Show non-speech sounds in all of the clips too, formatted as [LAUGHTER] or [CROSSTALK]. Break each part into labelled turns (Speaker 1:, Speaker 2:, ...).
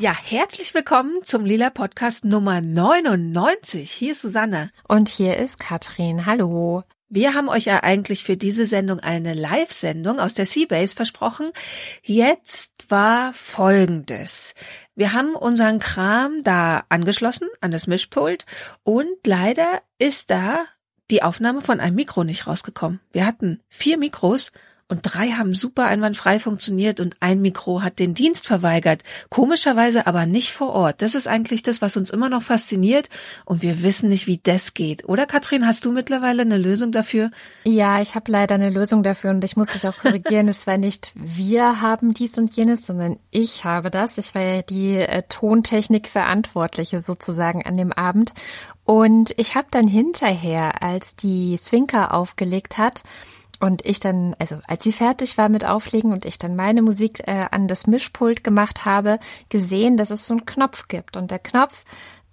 Speaker 1: Ja, herzlich willkommen zum Lila Podcast Nummer 99. Hier ist Susanne.
Speaker 2: Und hier ist Katrin. Hallo.
Speaker 1: Wir haben euch ja eigentlich für diese Sendung eine Live-Sendung aus der Seabase versprochen. Jetzt war Folgendes. Wir haben unseren Kram da angeschlossen an das Mischpult und leider ist da die Aufnahme von einem Mikro nicht rausgekommen. Wir hatten vier Mikros und drei haben super einwandfrei funktioniert und ein Mikro hat den Dienst verweigert. Komischerweise aber nicht vor Ort. Das ist eigentlich das, was uns immer noch fasziniert und wir wissen nicht, wie das geht. Oder Katrin, hast du mittlerweile eine Lösung dafür?
Speaker 2: Ja, ich habe leider eine Lösung dafür und ich muss dich auch korrigieren. [LAUGHS] es war nicht wir haben dies und jenes, sondern ich habe das. Ich war ja die äh, Tontechnik Verantwortliche sozusagen an dem Abend und ich habe dann hinterher, als die Swinker aufgelegt hat, und ich dann, also als sie fertig war mit Auflegen und ich dann meine Musik äh, an das Mischpult gemacht habe, gesehen, dass es so einen Knopf gibt. Und der Knopf,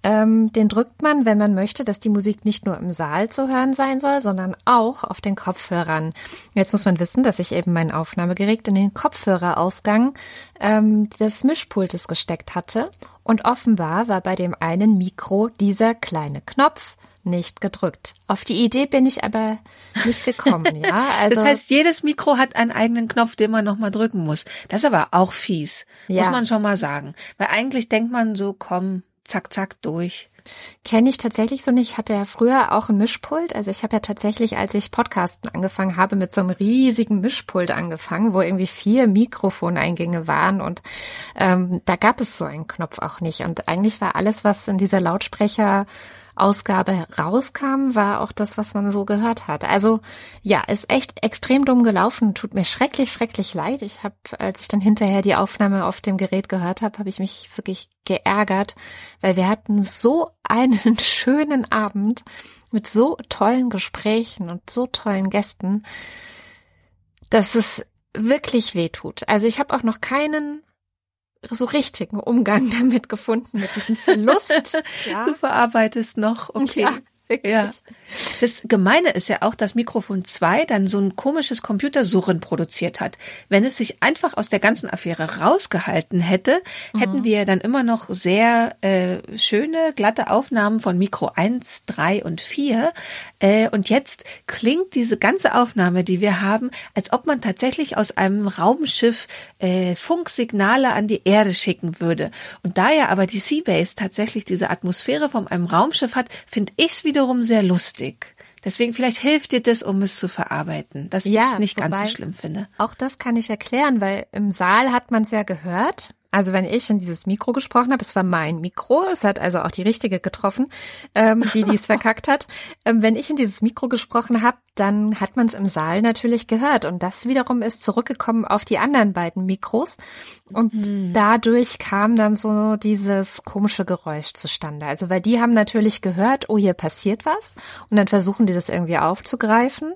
Speaker 2: ähm, den drückt man, wenn man möchte, dass die Musik nicht nur im Saal zu hören sein soll, sondern auch auf den Kopfhörern. Jetzt muss man wissen, dass ich eben mein Aufnahmegerät in den Kopfhörerausgang ähm, des Mischpultes gesteckt hatte. Und offenbar war bei dem einen Mikro dieser kleine Knopf nicht gedrückt. Auf die Idee bin ich aber nicht gekommen, ja. [LAUGHS]
Speaker 1: Also, das heißt, jedes Mikro hat einen eigenen Knopf, den man nochmal drücken muss. Das ist aber auch fies, ja. muss man schon mal sagen. Weil eigentlich denkt man so, komm, zack, zack, durch.
Speaker 2: Kenne ich tatsächlich so nicht. Ich hatte ja früher auch ein Mischpult. Also ich habe ja tatsächlich, als ich Podcasten angefangen habe, mit so einem riesigen Mischpult angefangen, wo irgendwie vier Mikrofoneingänge waren und ähm, da gab es so einen Knopf auch nicht. Und eigentlich war alles, was in dieser Lautsprecher Ausgabe rauskam, war auch das, was man so gehört hat. Also ja, ist echt extrem dumm gelaufen. Tut mir schrecklich, schrecklich leid. Ich habe, als ich dann hinterher die Aufnahme auf dem Gerät gehört habe, habe ich mich wirklich geärgert, weil wir hatten so einen [LAUGHS] schönen Abend mit so tollen Gesprächen und so tollen Gästen, dass es wirklich weh tut. Also ich habe auch noch keinen so richtigen Umgang [LAUGHS] damit gefunden, mit diesem Verlust. [LAUGHS]
Speaker 1: Ja. Du verarbeitest noch, okay.
Speaker 2: Ja. Wirklich. Ja.
Speaker 1: Das Gemeine ist ja auch, dass Mikrofon 2 dann so ein komisches Computersurren produziert hat. Wenn es sich einfach aus der ganzen Affäre rausgehalten hätte, mhm. hätten wir dann immer noch sehr äh, schöne, glatte Aufnahmen von Mikro 1, 3 und 4. Äh, und jetzt klingt diese ganze Aufnahme, die wir haben, als ob man tatsächlich aus einem Raumschiff äh, Funksignale an die Erde schicken würde. Und da ja aber die Seabase tatsächlich diese Atmosphäre von einem Raumschiff hat, finde ich es wieder wiederum sehr lustig. Deswegen vielleicht hilft dir das, um es zu verarbeiten, dass ja, ich es nicht ganz so schlimm finde.
Speaker 2: Auch das kann ich erklären, weil im Saal hat man es ja gehört. Also wenn ich in dieses Mikro gesprochen habe, es war mein Mikro, es hat also auch die richtige getroffen, ähm, die dies [LAUGHS] verkackt hat. Ähm, wenn ich in dieses Mikro gesprochen habe, dann hat man es im Saal natürlich gehört und das wiederum ist zurückgekommen auf die anderen beiden Mikros und mhm. dadurch kam dann so dieses komische Geräusch zustande. Also weil die haben natürlich gehört, oh hier passiert was und dann versuchen die das irgendwie aufzugreifen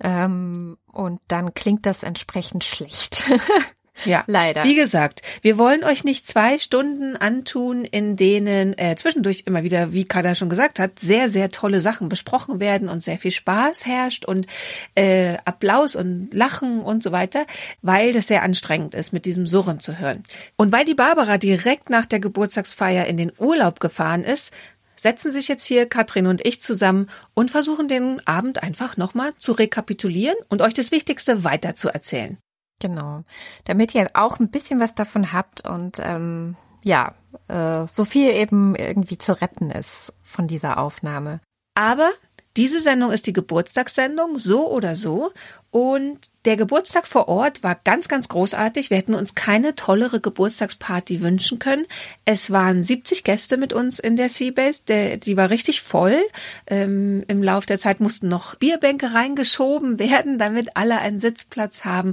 Speaker 2: ähm, und dann klingt das entsprechend schlecht. [LAUGHS]
Speaker 1: Ja, leider. Wie gesagt, wir wollen euch nicht zwei Stunden antun, in denen äh, zwischendurch immer wieder, wie Kada schon gesagt hat, sehr, sehr tolle Sachen besprochen werden und sehr viel Spaß herrscht und äh, Applaus und Lachen und so weiter, weil das sehr anstrengend ist, mit diesem Surren zu hören. Und weil die Barbara direkt nach der Geburtstagsfeier in den Urlaub gefahren ist, setzen sich jetzt hier Katrin und ich zusammen und versuchen den Abend einfach nochmal zu rekapitulieren und euch das Wichtigste weiter zu erzählen.
Speaker 2: Genau. Damit ihr auch ein bisschen was davon habt und ähm, ja, äh, so viel eben irgendwie zu retten ist von dieser Aufnahme.
Speaker 1: Aber diese Sendung ist die Geburtstagssendung, so oder so. Und der Geburtstag vor Ort war ganz, ganz großartig. Wir hätten uns keine tollere Geburtstagsparty wünschen können. Es waren 70 Gäste mit uns in der Seabase. Der, die war richtig voll. Ähm, Im Laufe der Zeit mussten noch Bierbänke reingeschoben werden, damit alle einen Sitzplatz haben.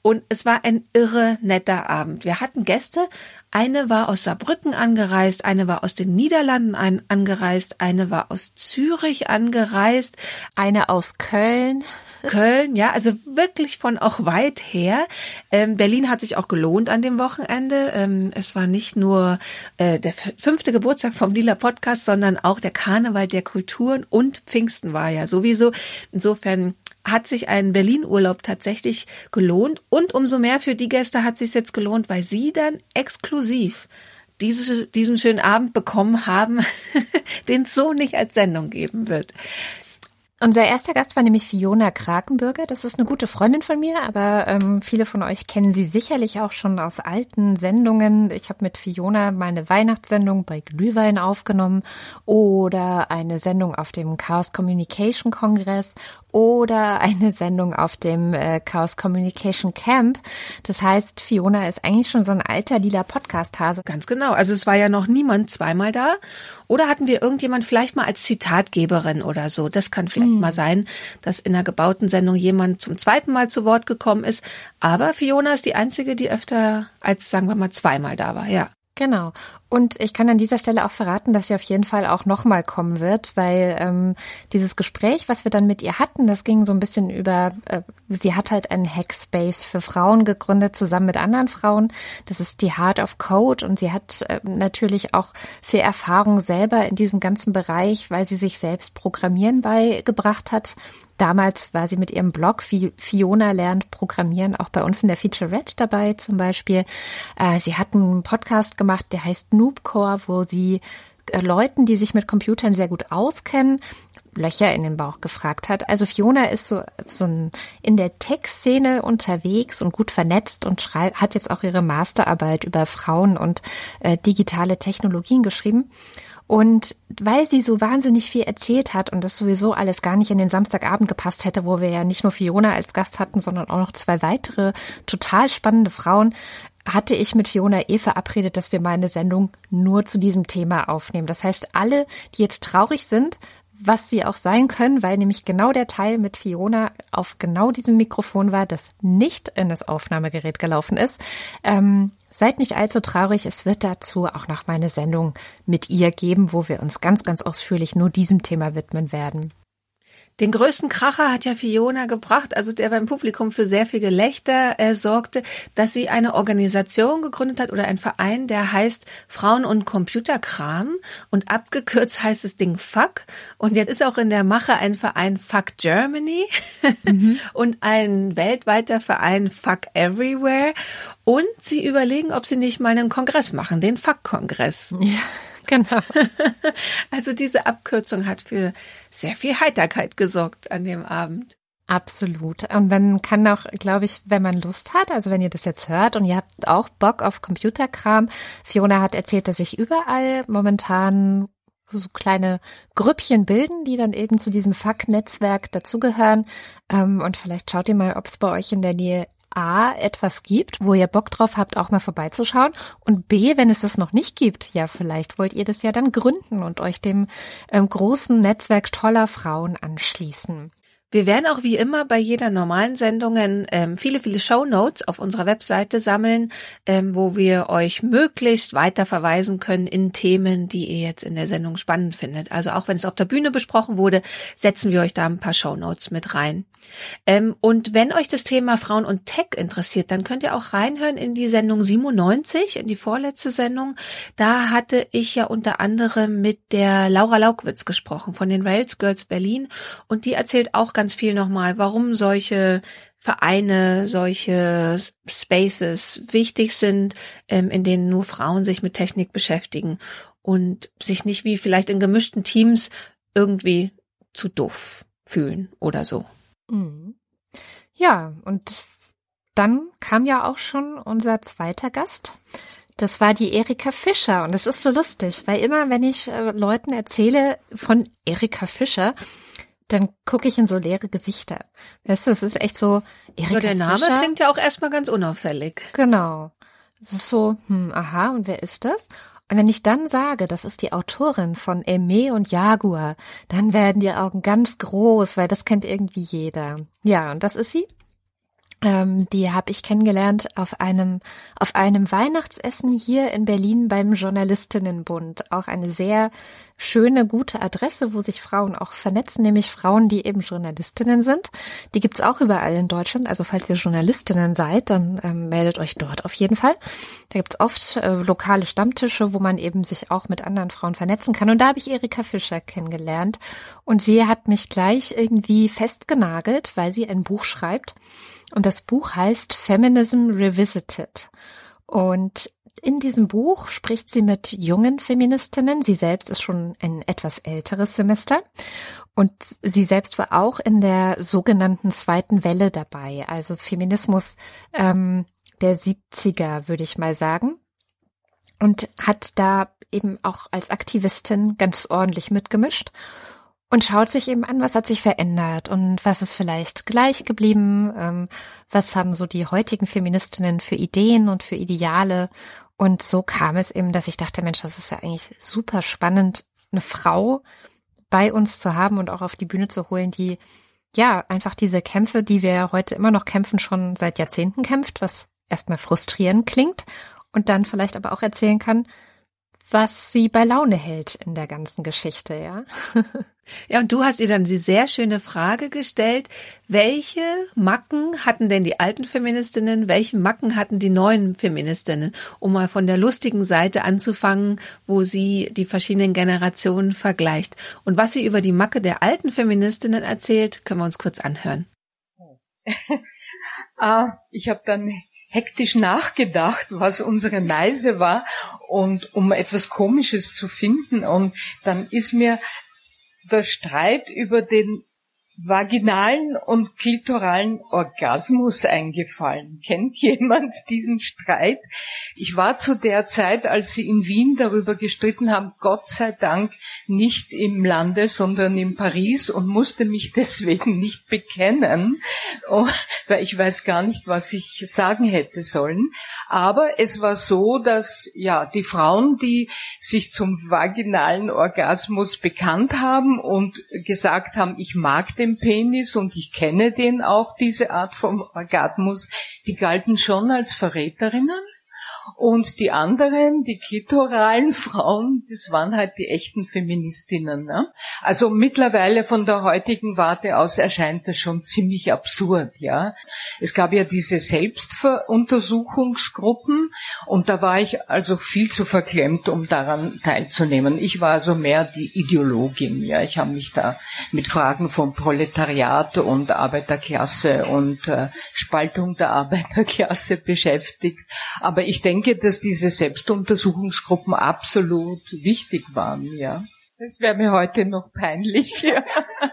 Speaker 1: Und es war ein irre netter Abend. Wir hatten Gäste. Eine war aus Saarbrücken angereist, eine war aus den Niederlanden ein, angereist, eine war aus Zürich angereist,
Speaker 2: eine aus Köln.
Speaker 1: Köln, ja, also wirklich von auch weit her. Ähm, Berlin hat sich auch gelohnt an dem Wochenende. Ähm, es war nicht nur äh, der fünfte Geburtstag vom Lila Podcast, sondern auch der Karneval der Kulturen und Pfingsten war ja sowieso. Insofern hat sich ein Berlin-Urlaub tatsächlich gelohnt und umso mehr für die Gäste hat sich jetzt gelohnt, weil sie dann exklusiv diese, diesen schönen Abend bekommen haben, [LAUGHS] den es so nicht als Sendung geben wird.
Speaker 2: Unser erster Gast war nämlich Fiona Krakenbürger. Das ist eine gute Freundin von mir, aber ähm, viele von euch kennen sie sicherlich auch schon aus alten Sendungen. Ich habe mit Fiona meine Weihnachtssendung bei Glühwein aufgenommen oder eine Sendung auf dem Chaos Communication Kongress oder eine Sendung auf dem äh, Chaos Communication Camp. Das heißt, Fiona ist eigentlich schon so ein alter lila Podcast-Hase.
Speaker 1: Ganz genau. Also es war ja noch niemand zweimal da. Oder hatten wir irgendjemand vielleicht mal als Zitatgeberin oder so? Das kann vielleicht mhm. mal sein, dass in einer gebauten Sendung jemand zum zweiten Mal zu Wort gekommen ist. Aber Fiona ist die einzige, die öfter als, sagen wir mal, zweimal da war, ja.
Speaker 2: Genau. Und ich kann an dieser Stelle auch verraten, dass sie auf jeden Fall auch nochmal kommen wird, weil ähm, dieses Gespräch, was wir dann mit ihr hatten, das ging so ein bisschen über, äh, sie hat halt einen Hackspace für Frauen gegründet, zusammen mit anderen Frauen. Das ist die Heart of Code und sie hat äh, natürlich auch viel Erfahrung selber in diesem ganzen Bereich, weil sie sich selbst Programmieren beigebracht hat Damals war sie mit ihrem Blog Fiona lernt Programmieren auch bei uns in der Featurette dabei zum Beispiel. Äh, sie hat einen Podcast gemacht, der heißt Noobcore, wo sie äh, Leuten, die sich mit Computern sehr gut auskennen, Löcher in den Bauch gefragt hat. Also Fiona ist so, so ein, in der Tech-Szene unterwegs und gut vernetzt und schreibt, hat jetzt auch ihre Masterarbeit über Frauen und äh, digitale Technologien geschrieben. Und weil sie so wahnsinnig viel erzählt hat und das sowieso alles gar nicht in den Samstagabend gepasst hätte, wo wir ja nicht nur Fiona als Gast hatten, sondern auch noch zwei weitere total spannende Frauen, hatte ich mit Fiona eh verabredet, dass wir meine Sendung nur zu diesem Thema aufnehmen. Das heißt, alle, die jetzt traurig sind, was sie auch sein können, weil nämlich genau der Teil mit Fiona auf genau diesem Mikrofon war, das nicht in das Aufnahmegerät gelaufen ist. Ähm, seid nicht allzu traurig, es wird dazu auch noch meine Sendung mit ihr geben, wo wir uns ganz, ganz ausführlich nur diesem Thema widmen werden.
Speaker 1: Den größten Kracher hat ja Fiona gebracht, also der beim Publikum für sehr viel Gelächter äh, sorgte, dass sie eine Organisation gegründet hat oder ein Verein, der heißt Frauen und Computerkram und abgekürzt heißt das Ding Fuck. Und jetzt ist auch in der Mache ein Verein Fuck Germany mhm. [LAUGHS] und ein weltweiter Verein Fuck Everywhere. Und sie überlegen, ob sie nicht mal einen Kongress machen, den Fuck-Kongress.
Speaker 2: Ja. [LAUGHS] Genau.
Speaker 1: Also diese Abkürzung hat für sehr viel Heiterkeit gesorgt an dem Abend.
Speaker 2: Absolut. Und man kann auch, glaube ich, wenn man Lust hat, also wenn ihr das jetzt hört und ihr habt auch Bock auf Computerkram, Fiona hat erzählt, dass sich überall momentan so kleine Grüppchen bilden, die dann eben zu diesem Fuck-Netzwerk dazugehören. Ähm, und vielleicht schaut ihr mal, ob es bei euch in der Nähe A, etwas gibt, wo ihr Bock drauf habt, auch mal vorbeizuschauen und B, wenn es das noch nicht gibt, ja, vielleicht wollt ihr das ja dann gründen und euch dem ähm, großen Netzwerk toller Frauen anschließen.
Speaker 1: Wir werden auch wie immer bei jeder normalen Sendungen ähm, viele, viele Show Notes auf unserer Webseite sammeln, ähm, wo wir euch möglichst weiter verweisen können in Themen, die ihr jetzt in der Sendung spannend findet. Also auch wenn es auf der Bühne besprochen wurde, setzen wir euch da ein paar Show Notes mit rein. Ähm, und wenn euch das Thema Frauen und Tech interessiert, dann könnt ihr auch reinhören in die Sendung 97, in die vorletzte Sendung. Da hatte ich ja unter anderem mit der Laura Laukwitz gesprochen von den Rails Girls Berlin und die erzählt auch ganz ganz viel nochmal, warum solche Vereine, solche Spaces wichtig sind, ähm, in denen nur Frauen sich mit Technik beschäftigen und sich nicht wie vielleicht in gemischten Teams irgendwie zu doof fühlen oder so.
Speaker 2: Mhm. Ja, und dann kam ja auch schon unser zweiter Gast. Das war die Erika Fischer und es ist so lustig, weil immer wenn ich äh, Leuten erzähle von Erika Fischer, dann gucke ich in so leere Gesichter. Weißt du, es ist echt so,
Speaker 1: Erika ja, der Name
Speaker 2: Fischer.
Speaker 1: klingt ja auch erstmal ganz unauffällig.
Speaker 2: Genau. Es ist so, hm, aha, und wer ist das? Und wenn ich dann sage, das ist die Autorin von Aimee und Jaguar, dann werden die Augen ganz groß, weil das kennt irgendwie jeder. Ja, und das ist sie. Ähm, die habe ich kennengelernt auf einem auf einem Weihnachtsessen hier in Berlin beim Journalistinnenbund. Auch eine sehr schöne, gute Adresse, wo sich Frauen auch vernetzen, nämlich Frauen, die eben Journalistinnen sind. Die gibt's auch überall in Deutschland. Also falls ihr Journalistinnen seid, dann ähm, meldet euch dort auf jeden Fall. Da gibt's oft äh, lokale Stammtische, wo man eben sich auch mit anderen Frauen vernetzen kann. Und da habe ich Erika Fischer kennengelernt. Und sie hat mich gleich irgendwie festgenagelt, weil sie ein Buch schreibt und das Buch heißt Feminism Revisited. Und in diesem Buch spricht sie mit jungen Feministinnen. Sie selbst ist schon ein etwas älteres Semester und sie selbst war auch in der sogenannten zweiten Welle dabei, also Feminismus ähm, der 70er, würde ich mal sagen. Und hat da eben auch als Aktivistin ganz ordentlich mitgemischt und schaut sich eben an, was hat sich verändert und was ist vielleicht gleich geblieben, ähm, was haben so die heutigen Feministinnen für Ideen und für Ideale. Und so kam es eben, dass ich dachte, Mensch, das ist ja eigentlich super spannend, eine Frau bei uns zu haben und auch auf die Bühne zu holen, die ja einfach diese Kämpfe, die wir heute immer noch kämpfen, schon seit Jahrzehnten kämpft, was erstmal frustrierend klingt und dann vielleicht aber auch erzählen kann, was sie bei Laune hält in der ganzen Geschichte, ja. [LAUGHS]
Speaker 1: Ja, und du hast ihr dann die sehr schöne Frage gestellt, welche Macken hatten denn die alten Feministinnen, welche Macken hatten die neuen Feministinnen, um mal von der lustigen Seite anzufangen, wo sie die verschiedenen Generationen vergleicht. Und was sie über die Macke der alten Feministinnen erzählt, können wir uns kurz anhören. [LAUGHS]
Speaker 3: ah, ich habe dann hektisch nachgedacht, was unsere Meise war und um etwas Komisches zu finden. Und dann ist mir der Streit über den vaginalen und klitoralen Orgasmus eingefallen. Kennt jemand diesen Streit? Ich war zu der Zeit, als sie in Wien darüber gestritten haben, Gott sei Dank nicht im Lande, sondern in Paris und musste mich [LAUGHS] deswegen nicht bekennen, oh, weil ich weiß gar nicht, was ich sagen hätte sollen. Aber es war so, dass ja die Frauen, die sich zum vaginalen Orgasmus bekannt haben und gesagt haben, ich mag den Penis und ich kenne den auch, diese Art von Orgasmus, die galten schon als Verräterinnen. Und die anderen, die klitoralen [LAUGHS] Frauen, das waren halt die echten Feministinnen. Ne? Also mittlerweile von der heutigen Warte aus erscheint das schon ziemlich absurd. Ja, Es gab ja diese Selbstuntersuchungsgruppen und da war ich also viel zu verklemmt, um daran teilzunehmen. Ich war also mehr die Ideologin. Ja, Ich habe mich da mit Fragen von Proletariat und Arbeiterklasse und äh, Spaltung der [LAUGHS] Arbeiterklasse beschäftigt. Aber ich denke, denke, dass diese Selbstuntersuchungsgruppen absolut wichtig waren, ja. Das wäre mir heute noch peinlich. Ja.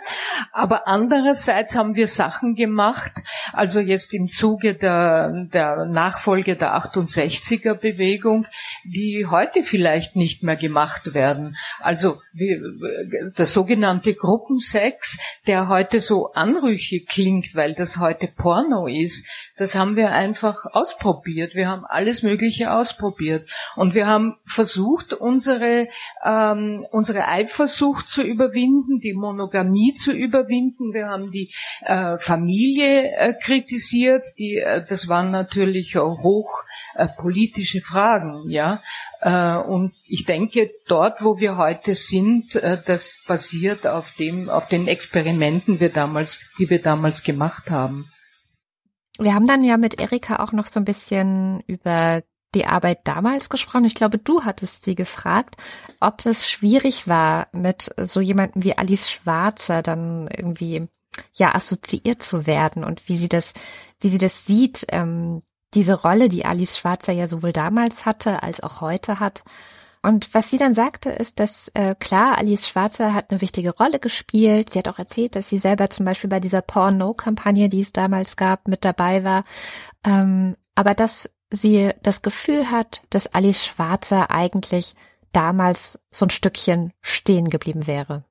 Speaker 3: [LAUGHS] Aber andererseits haben wir Sachen gemacht, also jetzt im Zuge der, der Nachfolge der 68er Bewegung, die heute vielleicht nicht mehr gemacht werden. Also wie, der sogenannte Gruppensex, der heute so anrüchig klingt, weil das heute Porno ist, das haben wir einfach ausprobiert. Wir haben alles Mögliche ausprobiert. Und wir haben versucht, unsere, ähm, unsere Eifersucht zu überwinden, die Monogamie zu überwinden. Wir haben die äh, Familie äh, kritisiert. Die, äh, das waren natürlich hoch äh, politische Fragen, ja. Äh, und ich denke, dort, wo wir heute sind, äh, das basiert auf dem, auf den Experimenten, wir damals, die wir damals gemacht haben.
Speaker 2: Wir haben dann ja mit Erika auch noch so ein bisschen über die Arbeit damals gesprochen. Ich glaube, du hattest sie gefragt, ob das schwierig war, mit so jemandem wie Alice Schwarzer dann irgendwie ja assoziiert zu werden und wie sie das, wie sie das sieht, ähm, diese Rolle, die Alice Schwarzer ja sowohl damals hatte als auch heute hat. Und was sie dann sagte, ist, dass äh, klar, Alice Schwarzer hat eine wichtige Rolle gespielt. Sie hat auch erzählt, dass sie selber zum Beispiel bei dieser Porno-Kampagne, die es damals gab, mit dabei war. Ähm, aber dass sie das Gefühl hat, dass Alice Schwarzer eigentlich damals so ein Stückchen stehen geblieben wäre.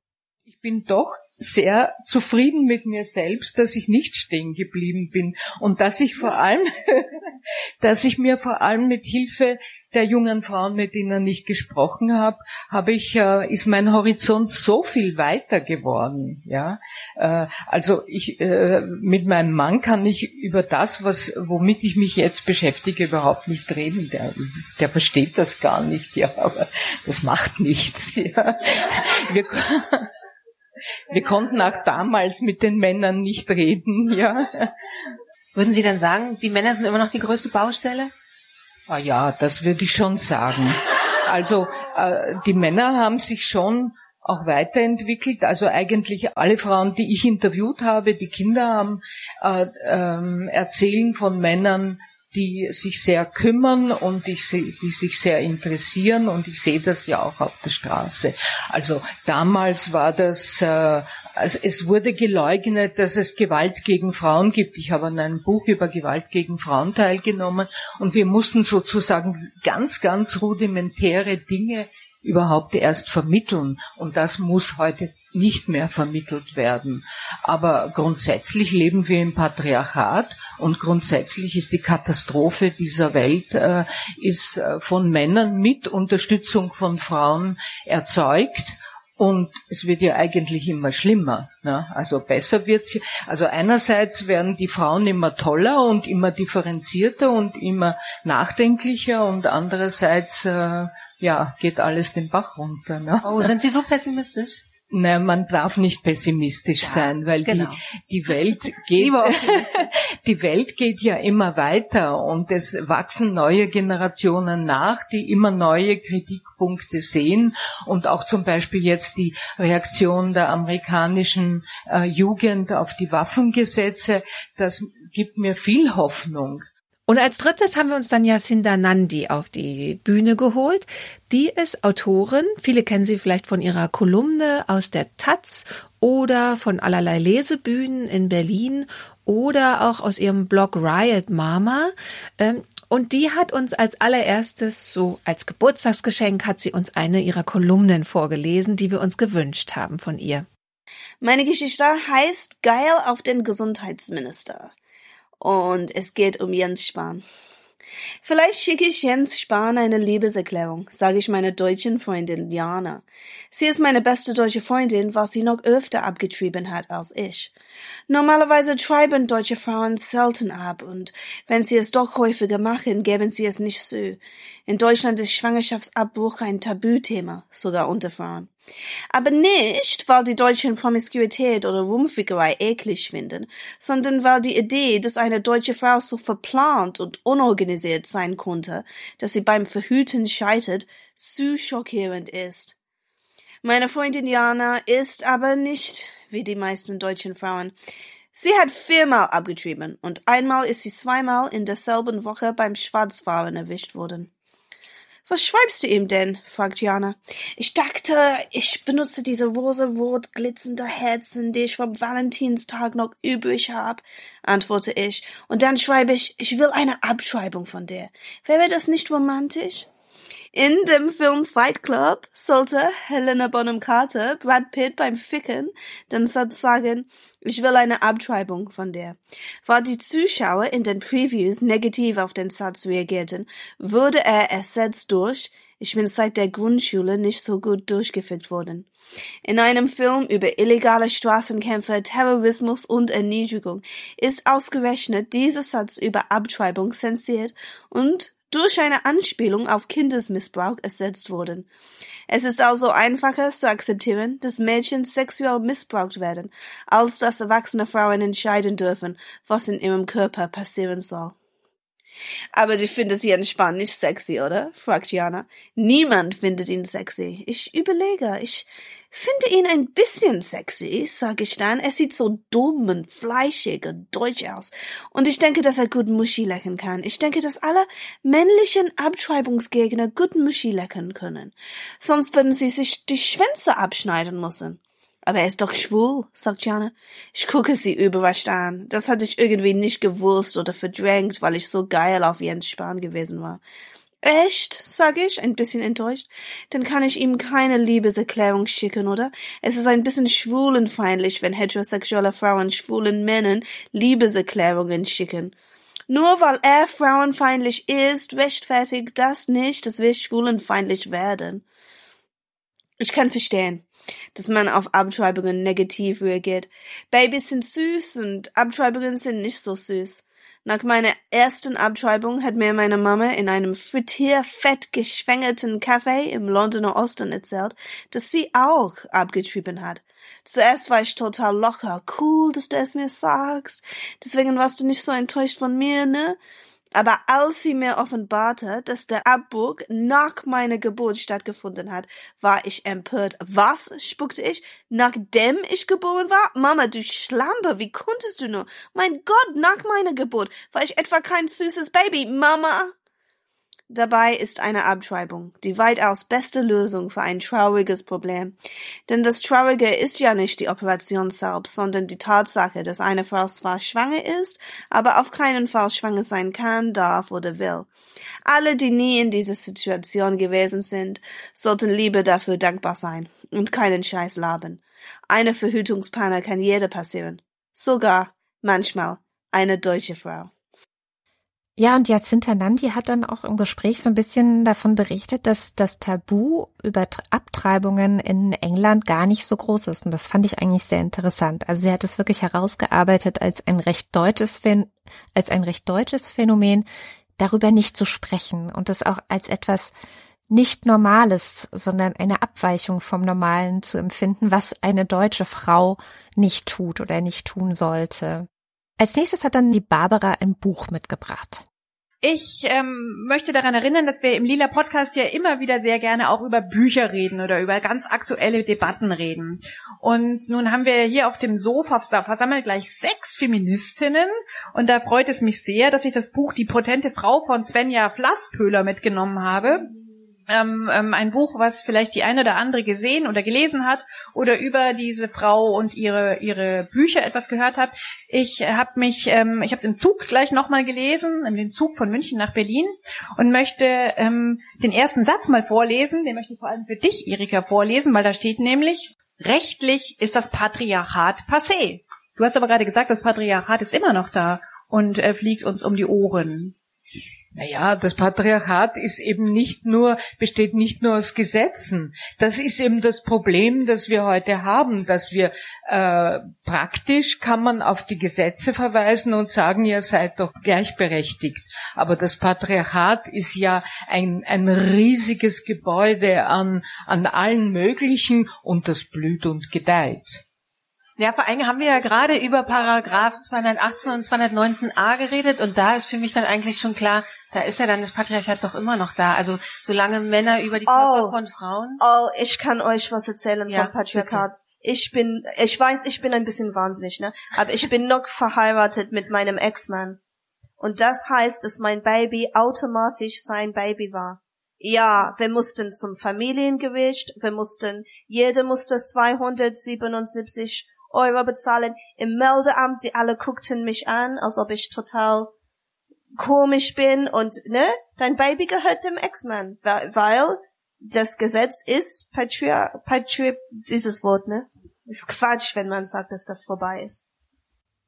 Speaker 3: Ich bin doch sehr zufrieden mit mir selbst, dass ich nicht stehen geblieben bin und dass ich vor allem, [LAUGHS] dass ich mir vor allem mit Hilfe der jungen Frauen, mit denen ich gesprochen habe, habe ich äh, ist mein Horizont so viel weiter geworden. Ja, äh, also ich äh, mit meinem Mann kann ich über das, was womit ich mich jetzt beschäftige, überhaupt nicht reden. Der, der versteht das gar nicht. Ja, aber das macht nichts. [LAUGHS] Ja. Wir, wir konnten auch damals mit den Männern nicht reden. Ja.
Speaker 1: Würden Sie dann sagen, die Männer sind immer noch die größte Baustelle?
Speaker 3: Ah ja, das würde ich schon sagen. Also äh, die Männer haben sich schon auch weiterentwickelt. Also eigentlich alle Frauen, die ich interviewt habe, die Kinder haben, äh, ähm, erzählen von Männern, die sich sehr kümmern und die, die sich sehr interessieren und ich sehe das ja auch auf der Straße. Also damals war das, äh, also es wurde geleugnet, dass es Gewalt gegen Frauen gibt. Ich habe an einem Buch über Gewalt gegen Frauen teilgenommen und wir mussten sozusagen ganz, ganz rudimentäre Dinge überhaupt erst vermitteln und das muss heute nicht mehr vermittelt werden. Aber grundsätzlich leben wir im Patriarchat und grundsätzlich ist die Katastrophe dieser Welt äh, ist äh, von Männern mit Unterstützung von Frauen erzeugt. Und es wird ja eigentlich immer schlimmer. Ne? Also besser wird's. Also einerseits werden die Frauen immer toller und immer differenzierter und immer nachdenklicher und andererseits äh, ja geht alles den Bach runter. Ne?
Speaker 1: Oh, sind Sie so pessimistisch?
Speaker 3: Nein, man darf nicht pessimistisch ja, sein, weil genau. die, die Welt [LAUGHS] geht, [LAUGHS] die Welt geht ja immer weiter und es wachsen neue Generationen nach, die immer neue Kritikpunkte sehen und auch zum Beispiel jetzt die Reaktion der amerikanischen äh, Jugend auf die Waffengesetze, das gibt mir viel Hoffnung.
Speaker 1: Und als drittes haben wir uns dann Jacinda Nandi auf die Bühne geholt. Die ist Autorin. Viele kennen sie vielleicht von ihrer Kolumne aus der Taz oder von allerlei Lesebühnen in Berlin oder auch aus ihrem Blog Riot Mama. Ähm, und die hat uns als allererstes, so als Geburtstagsgeschenk, hat sie uns eine ihrer Kolumnen vorgelesen, die wir uns gewünscht haben von ihr.
Speaker 4: Meine Geschichte heißt Geil auf den Gesundheitsminister und es geht um Jens Spahn. Vielleicht schicke ich Jens Spahn eine Liebeserklärung, sage ich meiner deutschen Freundin Jana. Sie ist meine beste deutsche Freundin, was sie noch öfter abgetrieben hat als ich. Normalerweise treiben deutsche Frauen selten ab und wenn sie es doch häufiger machen, geben sie es nicht zu. In Deutschland ist Schwangerschaftsabbruch ein Tabuthema, sogar unter Frauen. Aber nicht, weil die Deutschen Promiskuität oder Rumfickerei eklig finden, sondern weil die Idee, dass eine deutsche Frau so verplant und unorganisiert sein konnte, dass sie beim Verhüten scheitert, zu schockierend ist. Meine Freundin Jana ist aber nicht wie die meisten deutschen Frauen. Sie hat viermal abgetrieben und einmal ist sie zweimal in derselben Woche beim Schwarzfahren erwischt worden. Was schreibst du ihm denn? fragt Jana. Ich dachte, ich benutze diese rosa-rot glitzernde Herzen, die ich vom Valentinstag noch übrig hab, antworte ich. Und dann schreibe ich, ich will eine Abschreibung von dir. Wäre das nicht romantisch? In dem Film Fight Club sollte Helena Bonham Carter Brad Pitt beim Ficken den Satz sagen, ich will eine Abtreibung von dir. Weil die Zuschauer in den Previews negativ auf den Satz reagierten, wurde er ersetzt durch ich bin seit der Grundschule nicht so gut durchgeführt worden. In einem Film über illegale Straßenkämpfe, Terrorismus und Erniedrigung ist ausgerechnet dieser Satz über Abtreibung zensiert und durch eine Anspielung auf Kindesmissbrauch ersetzt wurden. Es ist also einfacher zu akzeptieren, dass Mädchen sexuell missbraucht werden, als dass erwachsene Frauen entscheiden dürfen, was in ihrem Körper passieren soll. Aber du findest Jens Spahn nicht sexy, oder? fragt Jana. Niemand findet ihn sexy. Ich überlege, ich Finde ihn ein bisschen sexy, sag ich dann. Er sieht so dumm und fleischig und deutsch aus. Und ich denke, dass er gut Muschi lecken kann. Ich denke, dass alle männlichen Abschreibungsgegner gut Muschi lecken können. Sonst würden sie sich die Schwänze abschneiden müssen. Aber er ist doch schwul, sagt Jana. Ich gucke sie überrascht an. Das hatte ich irgendwie nicht gewusst oder verdrängt, weil ich so geil auf Jens Spahn gewesen war. Echt? sag ich, ein bisschen enttäuscht. Dann kann ich ihm keine Liebeserklärung schicken, oder? Es ist ein bisschen schwulenfeindlich, wenn heterosexuelle Frauen schwulen Männern Liebeserklärungen schicken. Nur weil er frauenfeindlich ist, rechtfertigt das nicht, dass wir schwulenfeindlich werden. Ich kann verstehen, dass man auf Abtreibungen negativ reagiert. Babys sind süß und Abtreibungen sind nicht so süß. Nach meiner ersten Abtreibung hat mir meine Mama in einem frittierfett geschwängelten Café im Londoner Osten erzählt, dass sie auch abgetrieben hat. Zuerst war ich total locker. Cool, dass du es mir sagst. Deswegen warst du nicht so enttäuscht von mir, ne? Aber als sie mir offenbarte, dass der Abbruch nach meiner Geburt stattgefunden hat, war ich empört. Was? spuckte ich. Nachdem ich geboren war? Mama, du Schlampe, wie konntest du nur? Mein Gott, nach meiner Geburt war ich etwa kein süßes Baby. Mama! Dabei ist eine Abtreibung die weitaus beste Lösung für ein trauriges Problem. Denn das Traurige ist ja nicht die Operation selbst, sondern die Tatsache, dass eine Frau zwar schwanger ist, aber auf keinen Fall schwanger sein kann, darf oder will. Alle, die nie in dieser Situation gewesen sind, sollten lieber dafür dankbar sein und keinen Scheiß laben. Eine Verhütungspanne kann jeder passieren. Sogar, manchmal, eine deutsche Frau.
Speaker 2: Ja, und Jacinta Nandi hat dann auch im Gespräch so ein bisschen davon berichtet, dass das Tabu über Abtreibungen in England gar nicht so groß ist. Und das fand ich eigentlich sehr interessant. Also sie hat es wirklich herausgearbeitet als ein recht deutsches, als ein recht deutsches Phänomen, darüber nicht zu sprechen und es auch als etwas nicht Normales, sondern eine Abweichung vom Normalen zu empfinden, was eine deutsche Frau nicht tut oder nicht tun sollte. Als nächstes hat dann die Barbara ein Buch mitgebracht.
Speaker 5: Ich ähm, möchte daran erinnern, dass wir im Lila Podcast ja immer wieder sehr gerne auch über Bücher reden oder über ganz aktuelle Debatten reden. Und nun haben wir hier auf dem Sofa versammelt gleich sechs Feministinnen. Und da freut es mich sehr, dass ich das Buch Die potente Frau von Svenja Flasspöhler mitgenommen habe ähm, ähm, ein Buch, was vielleicht die eine oder andere gesehen oder gelesen hat oder über diese Frau und ihre ihre Bücher etwas gehört hat. Ich habe mich, ähm, ich habe es im Zug gleich nochmal gelesen, in den Zug von München nach Berlin und möchte ähm, den ersten Satz mal vorlesen. Den möchte ich vor allem für dich, Erika, vorlesen, weil da steht nämlich: Rechtlich ist das Patriarchat passé. Du hast aber gerade gesagt, das Patriarchat ist immer noch da und äh, fliegt uns um die Ohren.
Speaker 3: Naja, das Patriarchat ist eben nicht nur, besteht nicht nur aus Gesetzen. Das ist eben das Problem, das wir heute haben, dass wir äh, praktisch kann man auf die Gesetze verweisen und sagen, ihr seid doch gleichberechtigt. Aber das Patriarchat ist ja ein, ein riesiges Gebäude an, an allen möglichen und das blüht und gedeiht.
Speaker 1: Ja, vor allem haben wir ja gerade über Paragraph 218 und 219a geredet und da ist für mich dann eigentlich schon klar, da ist ja dann das Patriarchat doch immer noch da. Also solange Männer über die Körper oh, von Frauen.
Speaker 4: Oh, ich kann euch was erzählen ja, vom Patriarchat. Bitte. Ich bin, ich weiß, ich bin ein bisschen wahnsinnig, ne? Aber ich bin noch verheiratet mit meinem Ex-Mann. Und das heißt, dass mein Baby automatisch sein Baby war. Ja, wir mussten zum Familiengewicht, wir mussten, jeder musste 277 Euro bezahlen im Meldeamt, die alle guckten mich an, als ob ich total komisch bin und, ne, dein Baby gehört dem Ex-Mann, weil, das Gesetz ist Patria, Patria, dieses Wort, ne, ist Quatsch, wenn man sagt, dass das vorbei ist.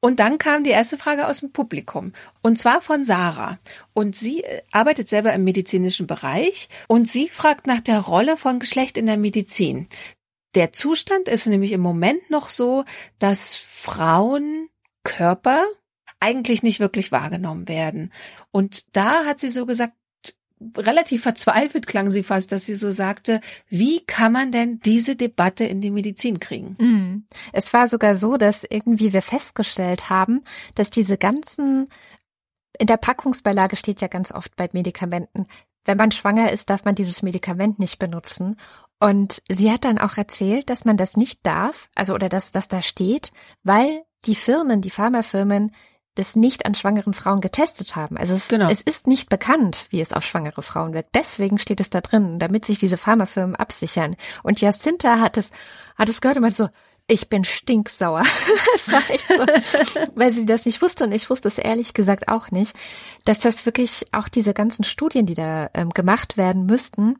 Speaker 1: Und dann kam die erste Frage aus dem Publikum. Und zwar von Sarah. Und sie äh, arbeitet selber im medizinischen Bereich. Und sie fragt nach der Rolle von Geschlecht in der Medizin. Der Zustand ist nämlich im Moment noch so, dass Frauen Körper eigentlich nicht wirklich wahrgenommen werden. Und da hat sie so gesagt, relativ verzweifelt klang sie fast, dass sie so sagte, wie kann man denn diese Debatte in die Medizin kriegen?
Speaker 2: Mm. Es war sogar so, dass irgendwie wir festgestellt haben, dass diese ganzen, in der Packungsbeilage steht ja ganz oft bei Medikamenten, wenn man schwanger ist, darf man dieses Medikament nicht benutzen. Und sie hat dann auch erzählt, dass man das nicht darf, also oder dass das da steht, weil die Firmen, die Pharmafirmen, das nicht an schwangeren Frauen getestet haben. Also es, genau. es ist nicht bekannt, wie es auf schwangere Frauen wirkt. Deswegen steht es da drin, damit sich diese Pharmafirmen absichern. Und Jacinta hat es, hat es gehört und meinte so, ich bin stinksauer. [LAUGHS] so, weil sie das nicht wusste und ich wusste es ehrlich gesagt auch nicht, dass das wirklich auch diese ganzen Studien, die da ähm, gemacht werden müssten,